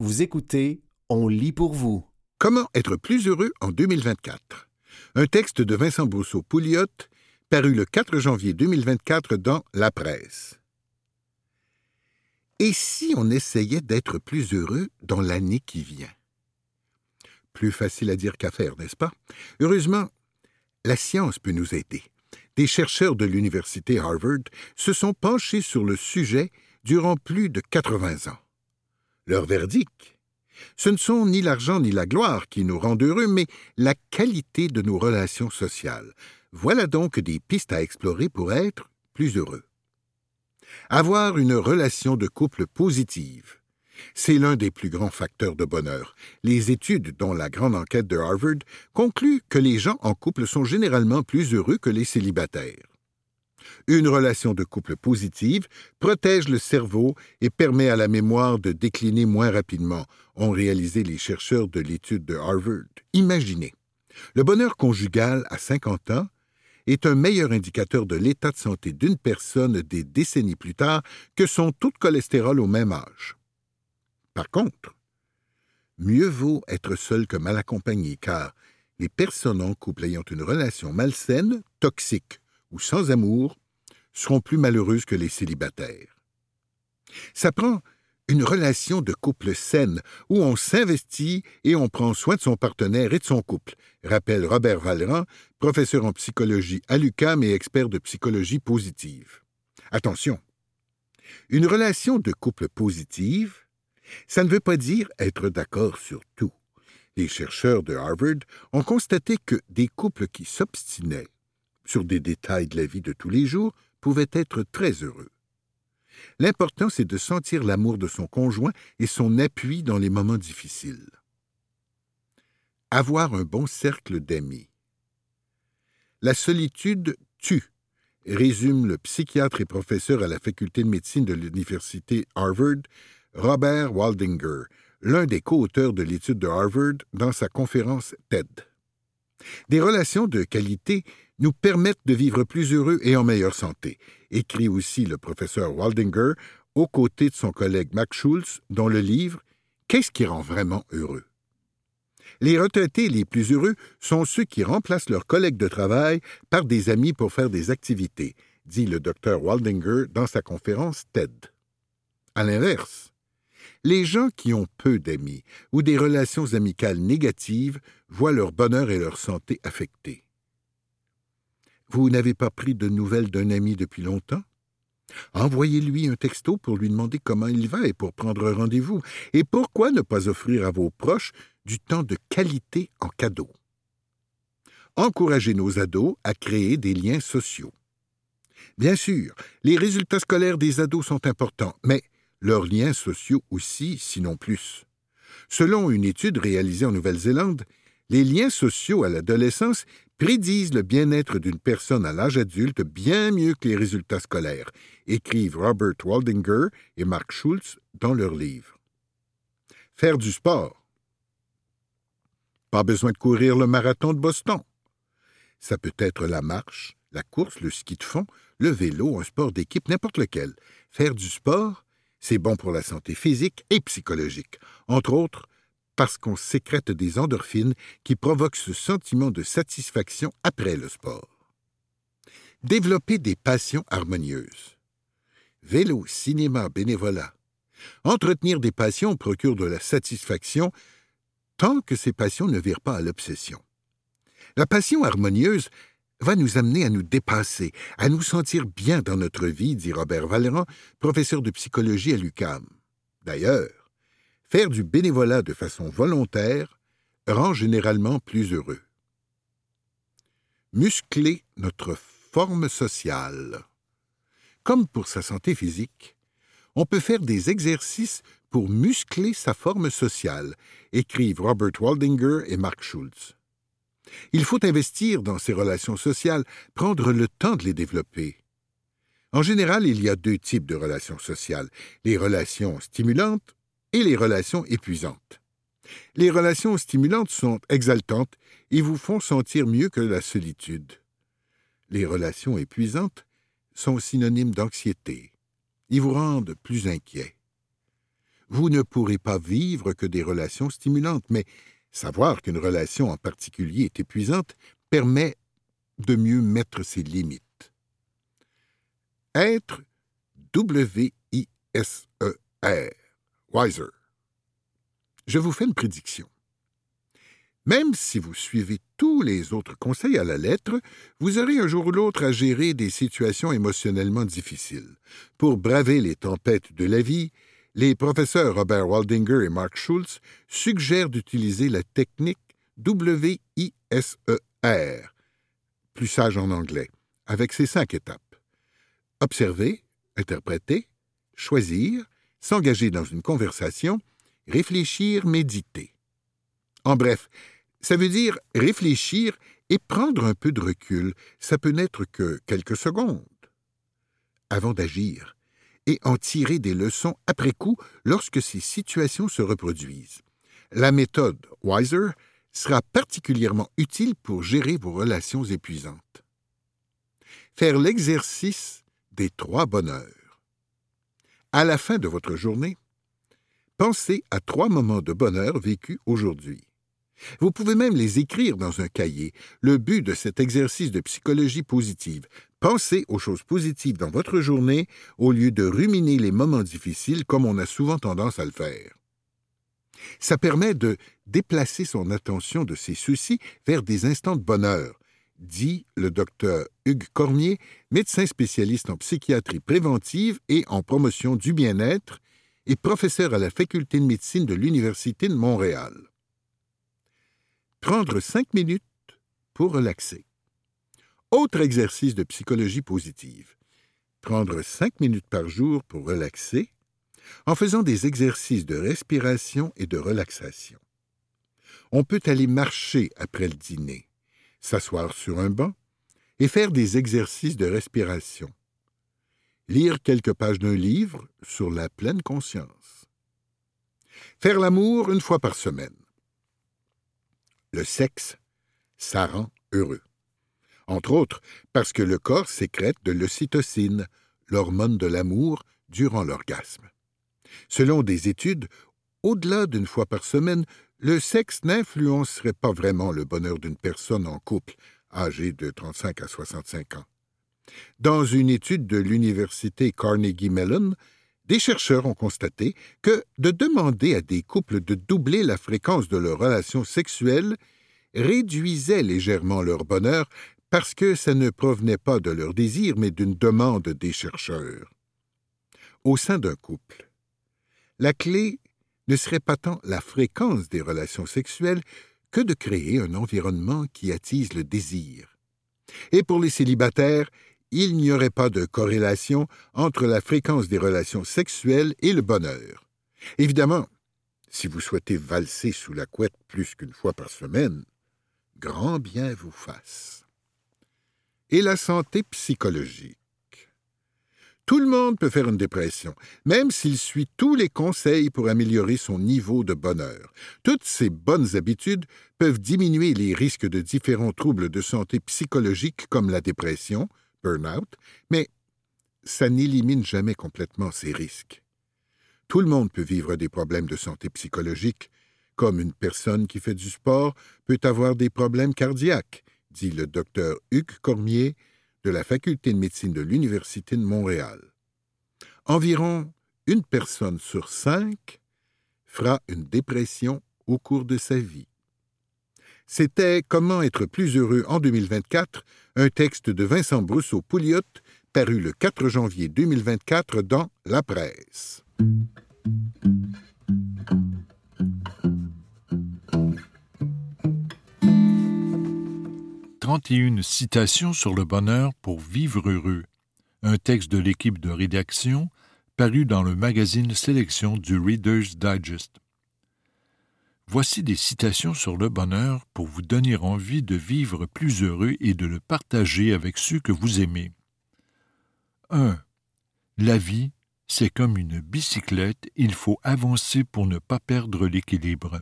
Vous écoutez On lit pour vous. Comment être plus heureux en 2024 Un texte de Vincent Brousseau-Pouliot, paru le 4 janvier 2024 dans La Presse. Et si on essayait d'être plus heureux dans l'année qui vient? Plus facile à dire qu'à faire, n'est-ce pas? Heureusement, la science peut nous aider. Des chercheurs de l'université Harvard se sont penchés sur le sujet durant plus de 80 ans. Leur verdict Ce ne sont ni l'argent ni la gloire qui nous rendent heureux, mais la qualité de nos relations sociales. Voilà donc des pistes à explorer pour être plus heureux. Avoir une relation de couple positive. C'est l'un des plus grands facteurs de bonheur. Les études, dont la grande enquête de Harvard, concluent que les gens en couple sont généralement plus heureux que les célibataires. Une relation de couple positive protège le cerveau et permet à la mémoire de décliner moins rapidement, ont réalisé les chercheurs de l'étude de Harvard. Imaginez. Le bonheur conjugal à 50 ans est un meilleur indicateur de l'état de santé d'une personne des décennies plus tard que son taux de cholestérol au même âge. Par contre, mieux vaut être seul que mal accompagné, car les personnes en couple ayant une relation malsaine, toxique ou sans amour seront plus malheureuses que les célibataires. Ça prend une relation de couple saine où on s'investit et on prend soin de son partenaire et de son couple, rappelle Robert Valran, professeur en psychologie à l'UQAM et expert de psychologie positive. Attention, une relation de couple positive, ça ne veut pas dire être d'accord sur tout. Les chercheurs de Harvard ont constaté que des couples qui s'obstinaient sur des détails de la vie de tous les jours pouvait être très heureux. L'important, c'est de sentir l'amour de son conjoint et son appui dans les moments difficiles. Avoir un bon cercle d'amis. La solitude tue, résume le psychiatre et professeur à la faculté de médecine de l'université Harvard, Robert Waldinger, l'un des co-auteurs de l'étude de Harvard dans sa conférence TED. Des relations de qualité nous permettent de vivre plus heureux et en meilleure santé, écrit aussi le professeur Waldinger aux côtés de son collègue Max Schulz dans le livre Qu'est-ce qui rend vraiment heureux? Les retraités les plus heureux sont ceux qui remplacent leurs collègues de travail par des amis pour faire des activités, dit le docteur Waldinger dans sa conférence TED. À l'inverse, les gens qui ont peu d'amis ou des relations amicales négatives voient leur bonheur et leur santé affectés. Vous n'avez pas pris de nouvelles d'un ami depuis longtemps? Envoyez-lui un texto pour lui demander comment il va et pour prendre rendez-vous. Et pourquoi ne pas offrir à vos proches du temps de qualité en cadeau? Encouragez nos ados à créer des liens sociaux. Bien sûr, les résultats scolaires des ados sont importants, mais leurs liens sociaux aussi, sinon plus. Selon une étude réalisée en Nouvelle-Zélande, les liens sociaux à l'adolescence prédisent le bien-être d'une personne à l'âge adulte bien mieux que les résultats scolaires, écrivent Robert Waldinger et Mark Schultz dans leur livre. Faire du sport. Pas besoin de courir le marathon de Boston. Ça peut être la marche, la course, le ski de fond, le vélo, un sport d'équipe, n'importe lequel. Faire du sport, c'est bon pour la santé physique et psychologique. Entre autres, parce qu'on sécrète des endorphines qui provoquent ce sentiment de satisfaction après le sport. Développer des passions harmonieuses. Vélo, cinéma, bénévolat. Entretenir des passions procure de la satisfaction tant que ces passions ne virent pas à l'obsession. La passion harmonieuse va nous amener à nous dépasser, à nous sentir bien dans notre vie, dit Robert Valéran, professeur de psychologie à l'UCAM. D'ailleurs, Faire du bénévolat de façon volontaire rend généralement plus heureux. Muscler notre forme sociale. Comme pour sa santé physique, on peut faire des exercices pour muscler sa forme sociale, écrivent Robert Waldinger et Mark Schultz. Il faut investir dans ces relations sociales, prendre le temps de les développer. En général, il y a deux types de relations sociales, les relations stimulantes et les relations épuisantes. Les relations stimulantes sont exaltantes et vous font sentir mieux que la solitude. Les relations épuisantes sont synonymes d'anxiété. Ils vous rendent plus inquiet. vous ne pourrez pas vivre que des relations stimulantes, mais savoir qu'une relation en particulier est épuisante permet de mieux mettre ses limites. Être W-I-S-E-R, Wiser. Je vous fais une prédiction. Même si vous suivez tous les autres conseils à la lettre, vous aurez un jour ou l'autre à gérer des situations émotionnellement difficiles. Pour braver les tempêtes de la vie, les professeurs Robert Waldinger et Mark Schultz suggèrent d'utiliser la technique WISER, plus sage en anglais, avec ces cinq étapes. Observer, interpréter, choisir, s'engager dans une conversation, réfléchir, méditer. En bref, ça veut dire réfléchir et prendre un peu de recul. Ça peut n'être que quelques secondes avant d'agir et en tirer des leçons après coup lorsque ces situations se reproduisent. La méthode Wiser sera particulièrement utile pour gérer vos relations épuisantes. Faire l'exercice des trois bonheurs. À la fin de votre journée, pensez à trois moments de bonheur vécus aujourd'hui. Vous pouvez même les écrire dans un cahier. Le but de cet exercice de psychologie positive, pensez aux choses positives dans votre journée au lieu de ruminer les moments difficiles comme on a souvent tendance à le faire. Ça permet de déplacer son attention de ses soucis vers des instants de bonheur, dit le docteur Hugues Cormier, médecin spécialiste en psychiatrie préventive et en promotion du bien-être et professeur à la faculté de médecine de l'Université de Montréal. Prendre cinq minutes pour relaxer. Autre exercice de psychologie positive. Prendre cinq minutes par jour pour relaxer en faisant des exercices de respiration et de relaxation. On peut aller marcher après le dîner, s'asseoir sur un banc et faire des exercices de respiration. Lire quelques pages d'un livre sur la pleine conscience. Faire l'amour une fois par semaine. Le sexe, ça rend heureux. Entre autres, parce que le corps sécrète de l'ocytocine, l'hormone de l'amour, durant l'orgasme. Selon des études, au-delà d'une fois par semaine, le sexe n'influencerait pas vraiment le bonheur d'une personne en couple âgée de 35 à 65 ans. Dans une étude de l'université Carnegie Mellon, des chercheurs ont constaté que de demander à des couples de doubler la fréquence de leurs relations sexuelles réduisait légèrement leur bonheur parce que ça ne provenait pas de leur désir mais d'une demande des chercheurs. Au sein d'un couple, la clé ne serait pas tant la fréquence des relations sexuelles que de créer un environnement qui attise le désir. Et pour les célibataires, il n'y aurait pas de corrélation entre la fréquence des relations sexuelles et le bonheur. Évidemment, si vous souhaitez valser sous la couette plus qu'une fois par semaine, grand bien vous fasse. Et la santé psychologique. Tout le monde peut faire une dépression, même s'il suit tous les conseils pour améliorer son niveau de bonheur. Toutes ces bonnes habitudes peuvent diminuer les risques de différents troubles de santé psychologique comme la dépression, burn-out, mais ça n'élimine jamais complètement ces risques. Tout le monde peut vivre des problèmes de santé psychologique, comme une personne qui fait du sport peut avoir des problèmes cardiaques, dit le docteur Hugues Cormier de la Faculté de médecine de l'Université de Montréal. Environ une personne sur cinq fera une dépression au cours de sa vie. C'était Comment être plus heureux en 2024, un texte de Vincent Brousseau-Pouliot, paru le 4 janvier 2024 dans La Presse. « 31 citations sur le bonheur pour vivre heureux. Un texte de l'équipe de rédaction paru dans le magazine Sélection du Reader's Digest. Voici des citations sur le bonheur pour vous donner envie de vivre plus heureux et de le partager avec ceux que vous aimez. 1. La vie, c'est comme une bicyclette, il faut avancer pour ne pas perdre l'équilibre.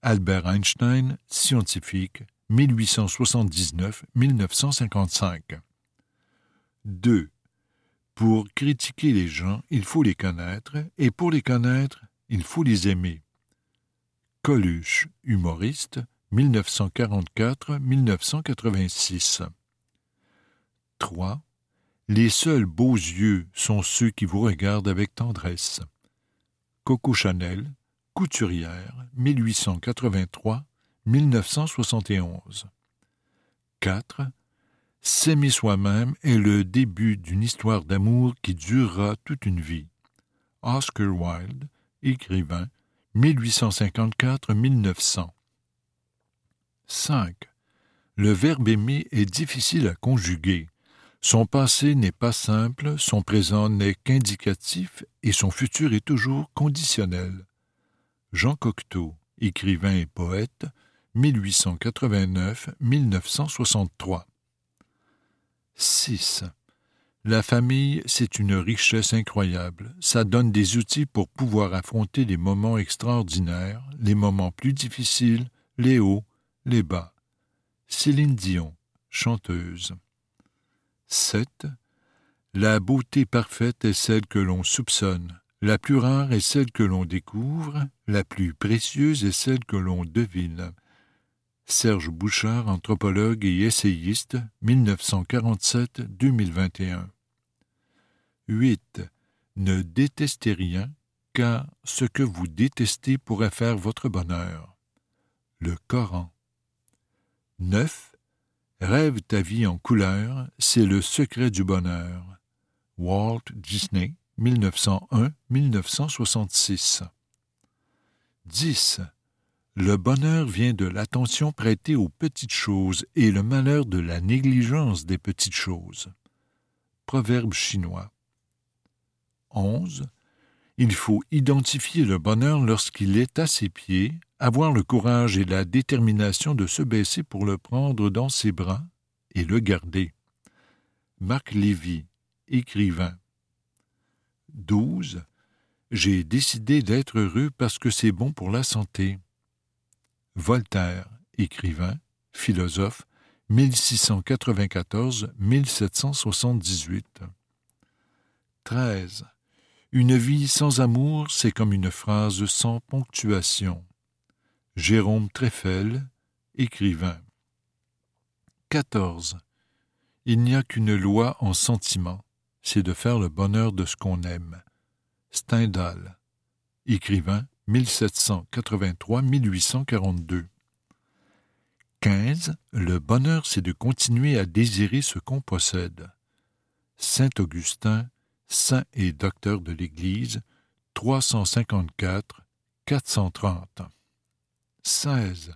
Albert Einstein, scientifique, 1879-1955. 2. Pour critiquer les gens, il faut les connaître, et pour les connaître, il faut les aimer. Coluche, humoriste, 1944-1986. 3. Les seuls beaux yeux sont ceux qui vous regardent avec tendresse. Coco Chanel, couturière, 1883-1971. 4. S'aimer soi-même est le début d'une histoire d'amour qui durera toute une vie. Oscar Wilde, écrivain, 1854-1900. 5. Le verbe aimer est difficile à conjuguer. Son passé n'est pas simple, son présent n'est qu'indicatif et son futur est toujours conditionnel. Jean Cocteau, écrivain et poète, 1889-1963. 6. La famille, c'est une richesse incroyable. Ça donne des outils pour pouvoir affronter les moments extraordinaires, les moments plus difficiles, les hauts, les bas. Céline Dion, chanteuse. 7. La beauté parfaite est celle que l'on soupçonne, la plus rare est celle que l'on découvre, la plus précieuse est celle que l'on devine. Serge Bouchard, anthropologue et essayiste, 1947-2021. 8. Ne détestez rien, car ce que vous détestez pourrait faire votre bonheur. Le Coran. 9. Rêve ta vie en couleur, c'est le secret du bonheur. Walt Disney, 1901-1966. 10. Le bonheur vient de l'attention prêtée aux petites choses et le malheur de la négligence des petites choses. Proverbe chinois. 11. Il faut identifier le bonheur lorsqu'il est à ses pieds, avoir le courage et la détermination de se baisser pour le prendre dans ses bras et le garder. Marc Lévy, écrivain. 12. J'ai décidé d'être heureux parce que c'est bon pour la santé. Voltaire, écrivain, philosophe, 1694-1778. 13. Une vie sans amour, c'est comme une phrase sans ponctuation. Jérôme Treffel, écrivain. 14. Il n'y a qu'une loi en sentiment, c'est de faire le bonheur de ce qu'on aime. Stendhal, écrivain, 1783-1842. 15. Le bonheur, c'est de continuer à désirer ce qu'on possède. Saint Augustin, saint et docteur de l'Église, 354, 430. 16.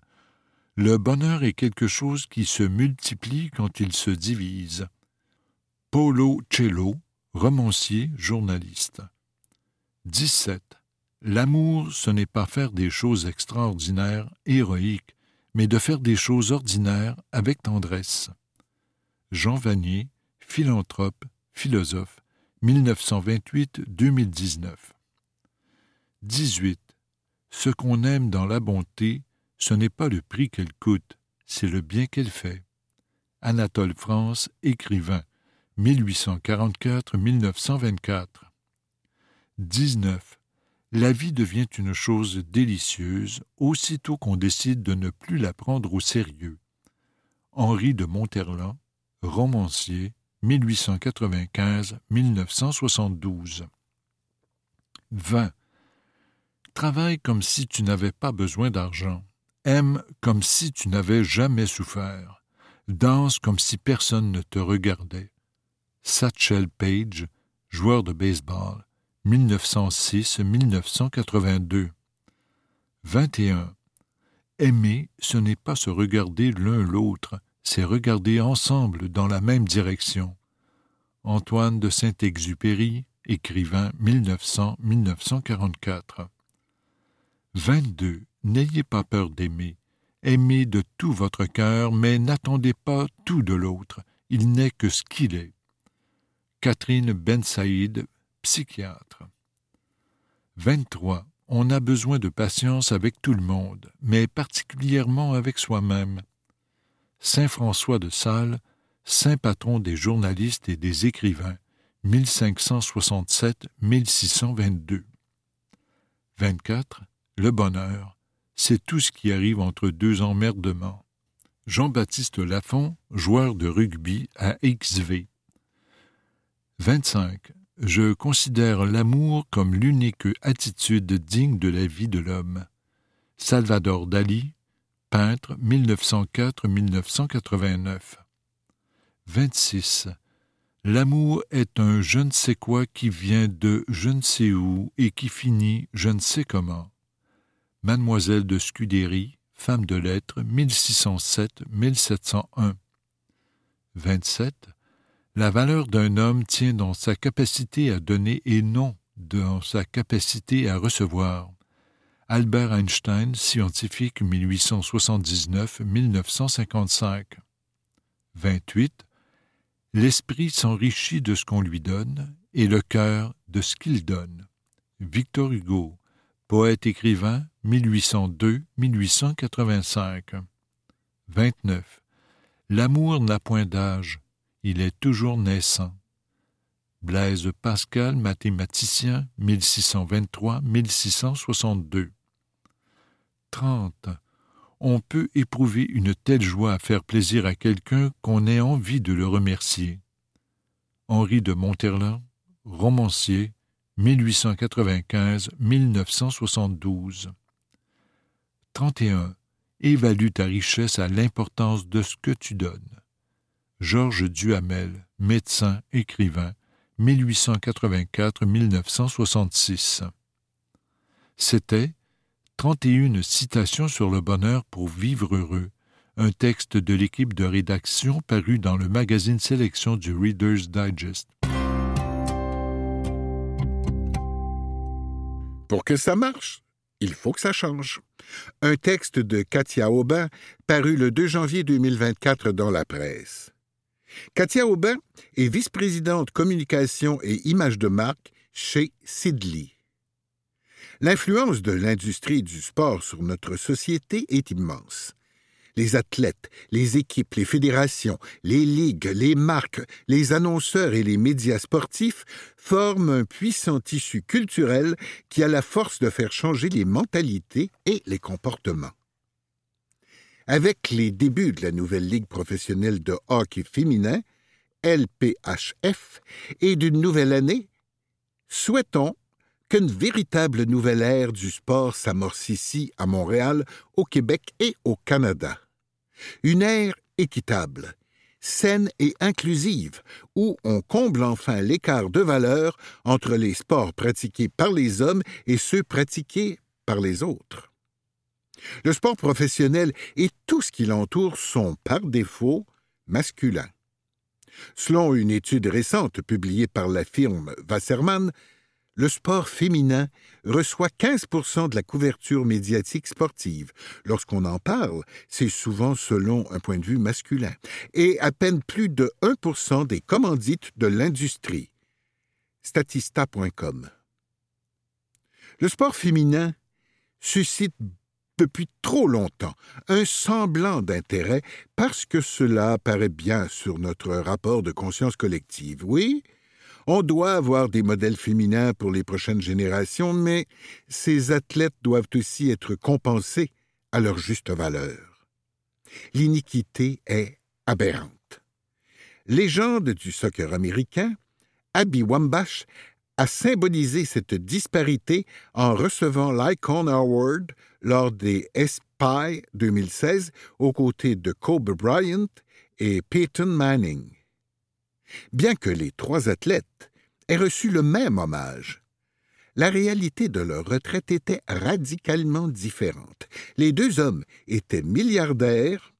Le bonheur est quelque chose qui se multiplie quand il se divise. Polo Cello, romancier, journaliste. 17. L'amour, ce n'est pas faire des choses extraordinaires, héroïques, mais de faire des choses ordinaires avec tendresse. Jean Vanier, philanthrope, philosophe, 1928-2019. 18. Ce qu'on aime dans la bonté, ce n'est pas le prix qu'elle coûte, c'est le bien qu'elle fait. Anatole France, écrivain, 1844-1924. 19. La vie devient une chose délicieuse aussitôt qu'on décide de ne plus la prendre au sérieux. Henri de Monterland, romancier, 1895-1972. 20. Travaille comme si tu n'avais pas besoin d'argent. Aime comme si tu n'avais jamais souffert. Danse comme si personne ne te regardait. Satchel Page, joueur de baseball, 1906-1982. 21. Aimer, ce n'est pas se regarder l'un l'autre, c'est regarder ensemble dans la même direction. Antoine de Saint-Exupéry, écrivain 1900-1944. 22. N'ayez pas peur d'aimer. Aimez de tout votre cœur, mais n'attendez pas tout de l'autre. Il n'est que ce qu'il est. Catherine Ben Saïd, psychiatre. 23. On a besoin de patience avec tout le monde, mais particulièrement avec soi-même. Saint François de Sales, saint patron des journalistes et des écrivains, 1567-1622. 24. Le bonheur, c'est tout ce qui arrive entre deux emmerdements. Jean-Baptiste Lafont, joueur de rugby à XV. 25. Je considère l'amour comme l'unique attitude digne de la vie de l'homme. Salvador Dali, peintre 1904-1989. 26. L'amour est un je ne sais quoi qui vient de je ne sais où et qui finit je ne sais comment. Mademoiselle de Scudéry, femme de lettres, 1607-1701. 27. La valeur d'un homme tient dans sa capacité à donner et non dans sa capacité à recevoir. Albert Einstein, scientifique 1879-1955. 28. L'esprit s'enrichit de ce qu'on lui donne et le cœur de ce qu'il donne. Victor Hugo, poète écrivain 1802-1885. 29. L'amour n'a point d'âge, il est toujours naissant. Blaise Pascal, mathématicien, 1623-1662. 30. On peut éprouver une telle joie à faire plaisir à quelqu'un qu'on ait envie de le remercier. Henri de Monterland, romancier, 1895-1972. 31. Évalue ta richesse à l'importance de ce que tu donnes. Georges Duhamel, médecin, écrivain, 1884-1966. C'était 31 citations sur le bonheur pour vivre heureux, un texte de l'équipe de rédaction paru dans le magazine Sélection du Reader's Digest. Pour que ça marche, il faut que ça change. Un texte de Katia Aubin paru le 2 janvier 2024 dans la presse. Katia Aubin est vice-présidente communication et image de marque chez Sidley. L'influence de l'industrie du sport sur notre société est immense. Les athlètes, les équipes, les fédérations, les ligues, les marques, les annonceurs et les médias sportifs forment un puissant tissu culturel qui a la force de faire changer les mentalités et les comportements. Avec les débuts de la nouvelle Ligue professionnelle de hockey féminin, LPHF, et d'une nouvelle année, souhaitons qu'une véritable nouvelle ère du sport s'amorce ici, à Montréal, au Québec et au Canada. Une ère équitable, saine et inclusive, où on comble enfin l'écart de valeur entre les sports pratiqués par les hommes et ceux pratiqués par les autres. Le sport professionnel et tout ce qui l'entoure sont, par défaut, masculins. Selon une étude récente publiée par la firme Wasserman, le sport féminin reçoit 15% de la couverture médiatique sportive. Lorsqu'on en parle, c'est souvent selon un point de vue masculin, et à peine plus de 1% des commandites de l'industrie. Statista.com. Le sport féminin suscite depuis trop longtemps un semblant d'intérêt parce que cela apparaît bien sur notre rapport de conscience collective. Oui, on doit avoir des modèles féminins pour les prochaines générations, mais ces athlètes doivent aussi être compensés à leur juste valeur. L'iniquité est aberrante. Légende du soccer américain, Abby Wambach a symbolisé cette disparité en recevant l'Icon Award lors des SPY 2016 aux côtés de Kobe Bryant et Peyton Manning. Bien que les trois athlètes aient reçu le même hommage, la réalité de leur retraite était radicalement différente. Les deux hommes étaient milliardaires,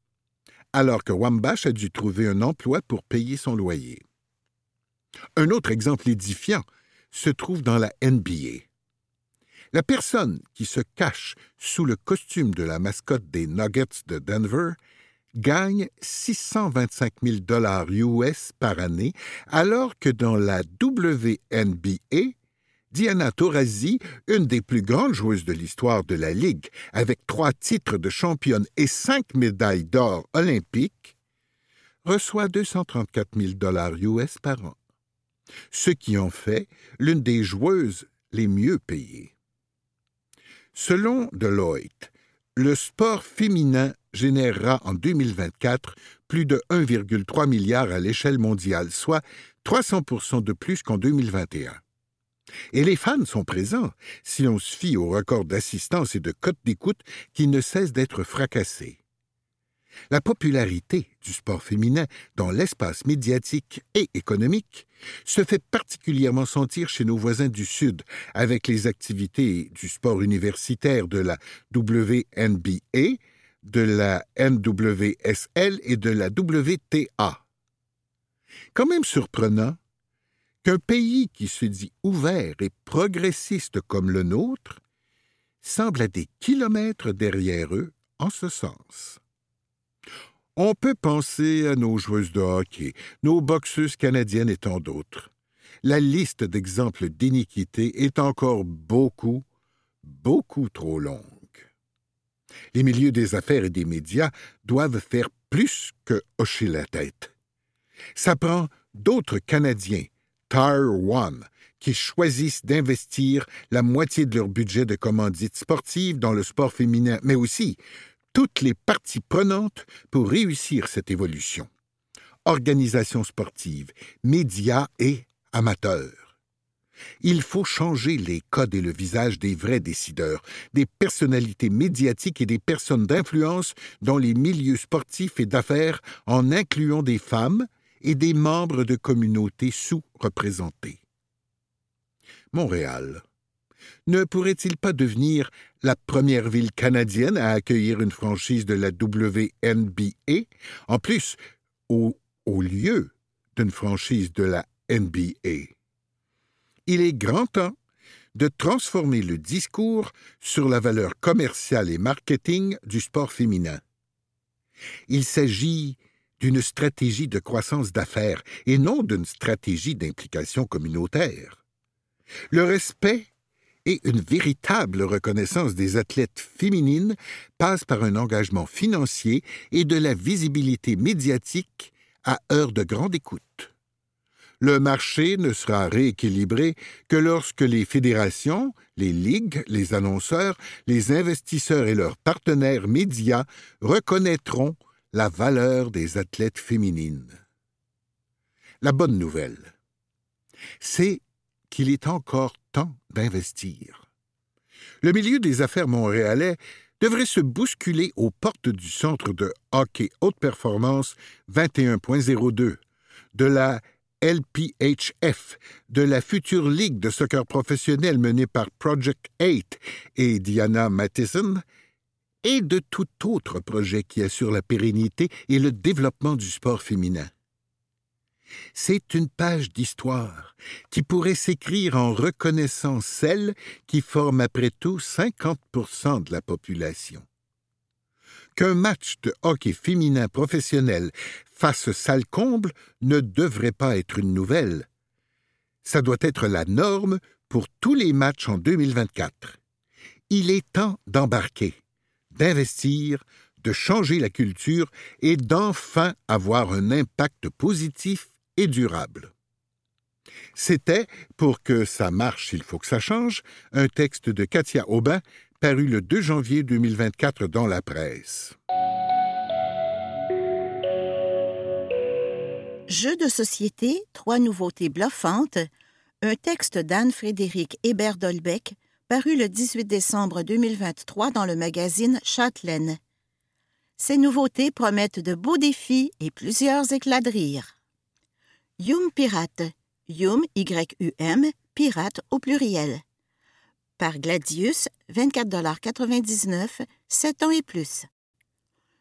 alors que Wambach a dû trouver un emploi pour payer son loyer. Un autre exemple édifiant se trouve dans la NBA. La personne qui se cache sous le costume de la mascotte des Nuggets de Denver gagne 625 000 dollars US par année, alors que dans la WNBA, Diana Taurasi, une des plus grandes joueuses de l'histoire de la Ligue, avec trois titres de championne et cinq médailles d'or olympiques, reçoit 234 000 dollars US par an. ce qui en fait l'une des joueuses les mieux payées. Selon Deloitte, le sport féminin générera en 2024 plus de 1,3 milliard à l'échelle mondiale, soit 300 de plus qu'en 2021. Et les fans sont présents, si l'on se fie au record d'assistance et de cote d'écoute qui ne cessent d'être fracassés. La popularité du sport féminin dans l'espace médiatique et économique se fait particulièrement sentir chez nos voisins du Sud, avec les activités du sport universitaire de la WNBA, de la NWSL et de la WTA. Quand même surprenant qu'un pays qui se dit ouvert et progressiste comme le nôtre semble à des kilomètres derrière eux en ce sens. On peut penser à nos joueuses de hockey, nos boxeuses canadiennes et tant d'autres. La liste d'exemples d'iniquité est encore beaucoup, beaucoup trop longue. Les milieux des affaires et des médias doivent faire plus que hocher la tête. Ça prend d'autres Canadiens, Tire One, qui choisissent d'investir la moitié de leur budget de commandite sportive dans le sport féminin, mais aussi toutes les parties prenantes pour réussir cette évolution. Organisations sportives, médias et amateurs. Il faut changer les codes et le visage des vrais décideurs, des personnalités médiatiques et des personnes d'influence dans les milieux sportifs et d'affaires en incluant des femmes et des membres de communautés sous-représentées. Montréal ne pourrait-il pas devenir la première ville canadienne à accueillir une franchise de la WNBA, en plus au, au lieu d'une franchise de la NBA? Il est grand temps de transformer le discours sur la valeur commerciale et marketing du sport féminin. Il s'agit d'une stratégie de croissance d'affaires et non d'une stratégie d'implication communautaire. Le respect et une véritable reconnaissance des athlètes féminines passe par un engagement financier et de la visibilité médiatique à heure de grande écoute. Le marché ne sera rééquilibré que lorsque les fédérations, les ligues, les annonceurs, les investisseurs et leurs partenaires médias reconnaîtront la valeur des athlètes féminines. La bonne nouvelle, c'est qu'il est encore d'investir. Le milieu des affaires montréalais devrait se bousculer aux portes du centre de hockey haute performance 21.02, de la LPHF, de la future ligue de soccer professionnel menée par Project 8 et Diana Matheson, et de tout autre projet qui assure la pérennité et le développement du sport féminin. C'est une page d'histoire qui pourrait s'écrire en reconnaissant celles qui forment après tout 50% de la population. Qu'un match de hockey féminin professionnel fasse salle comble ne devrait pas être une nouvelle. Ça doit être la norme pour tous les matchs en 2024. Il est temps d'embarquer, d'investir, de changer la culture et d'enfin avoir un impact positif et durable. C'était, pour que ça marche, il faut que ça change, un texte de Katia Aubin paru le 2 janvier 2024 dans la presse. Jeux de société, trois nouveautés bluffantes, un texte d'Anne-Frédéric Hébert-Dolbeck paru le 18 décembre 2023 dans le magazine Châtelaine. Ces nouveautés promettent de beaux défis et plusieurs éclats de rire. Yum Pirate. Yum, Y-U-M, pirate au pluriel. Par Gladius, 24,99 7 ans et plus.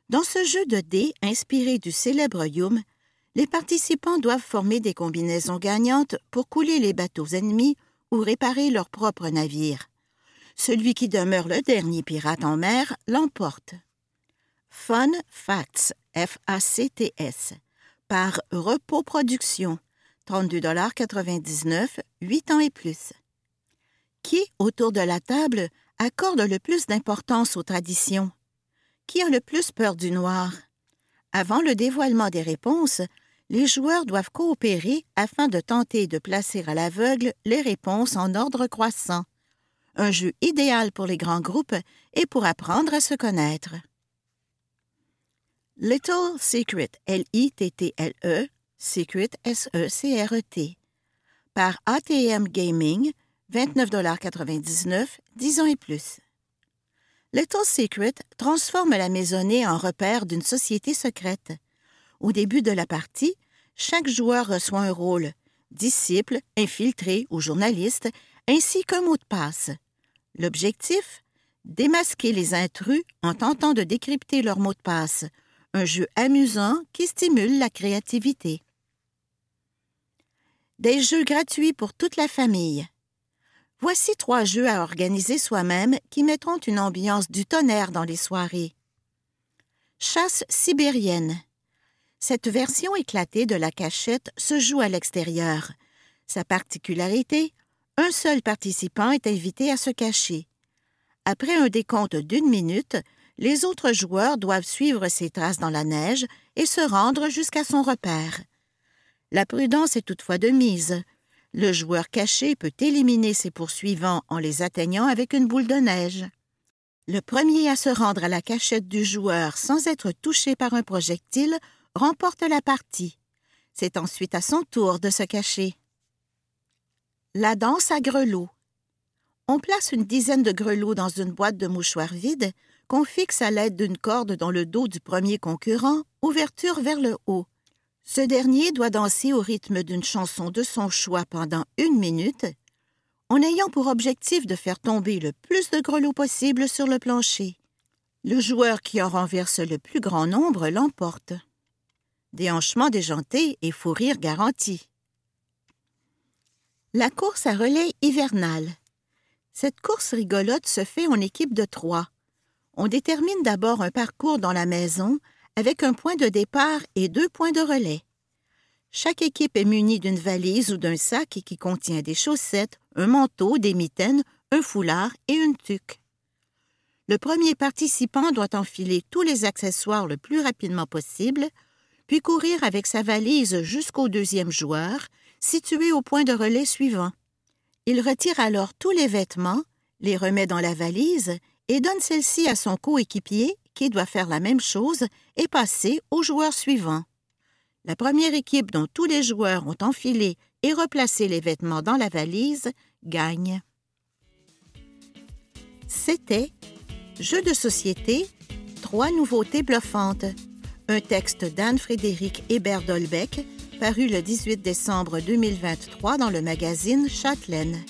Dans ce jeu de dés inspiré du célèbre Yum, les participants doivent former des combinaisons gagnantes pour couler les bateaux ennemis ou réparer leurs propres navires. Celui qui demeure le dernier pirate en mer l'emporte. Fun Facts, F-A-C-T-S par Repos Production, 32,99 8 ans et plus. Qui, autour de la table, accorde le plus d'importance aux traditions? Qui a le plus peur du noir? Avant le dévoilement des réponses, Les joueurs doivent coopérer afin de tenter de placer à l'aveugle les réponses en ordre croissant. Un jeu idéal pour les grands groupes et pour apprendre à se connaître. Little Secret, L-I-T-T-L-E, Secret, S-E-C-R-E-T, par ATM Gaming, 29,99 10 ans et plus. Little Secret transforme la maisonnée en repère d'une société secrète. Au début de la partie, chaque joueur reçoit un rôle disciple, infiltré ou journaliste, ainsi qu'un mot de passe. L'objectif? Démasquer les intrus en tentant de décrypter leur mot de passe, un jeu amusant qui stimule la créativité. Des jeux gratuits pour toute la famille. Voici trois jeux à organiser soi-même qui mettront une ambiance du tonnerre dans les soirées. Chasse sibérienne. Cette version éclatée de la cachette se joue à l'extérieur. Sa particularité, un seul participant est invité à se cacher. Après un décompte d'une minute, les autres joueurs doivent suivre ses traces dans la neige et se rendre jusqu'à son repère. La prudence est toutefois de mise. Le joueur caché peut éliminer ses poursuivants en les atteignant avec une boule de neige. Le premier à se rendre à la cachette du joueur sans être touché par un projectile remporte la partie. C'est ensuite à son tour de se cacher. La danse à grelots. On place une dizaine de grelots dans une boîte de mouchoirs vide qu'on fixe à l'aide d'une corde dans le dos du premier concurrent, ouverture vers le haut. Ce dernier doit danser au rythme d'une chanson de son choix pendant une minute, en ayant pour objectif de faire tomber le plus de grelots possible sur le plancher. Le joueur qui en renverse le plus grand nombre l'emporte. Déhanchement déjanté et fou rire garanti. La course à relais hivernale. Cette course rigolote se fait en équipe de trois. On détermine d'abord un parcours dans la maison avec un point de départ et deux points de relais. Chaque équipe est munie d'une valise ou d'un sac qui contient des chaussettes, un manteau, des mitaines, un foulard et une tuque. Le premier participant doit enfiler tous les accessoires le plus rapidement possible, puis courir avec sa valise jusqu'au deuxième joueur, situé au point de relais suivant. Il retire alors tous les vêtements, les remet dans la valise et donne celle-ci à son coéquipier qui doit faire la même chose et passer au joueur suivant. La première équipe dont tous les joueurs ont enfilé et replacé les vêtements dans la valise gagne. C'était Jeu de société, trois nouveautés bluffantes. Un texte d'Anne-Frédéric Hébert-Dolbeck, paru le 18 décembre 2023 dans le magazine Châtelaine.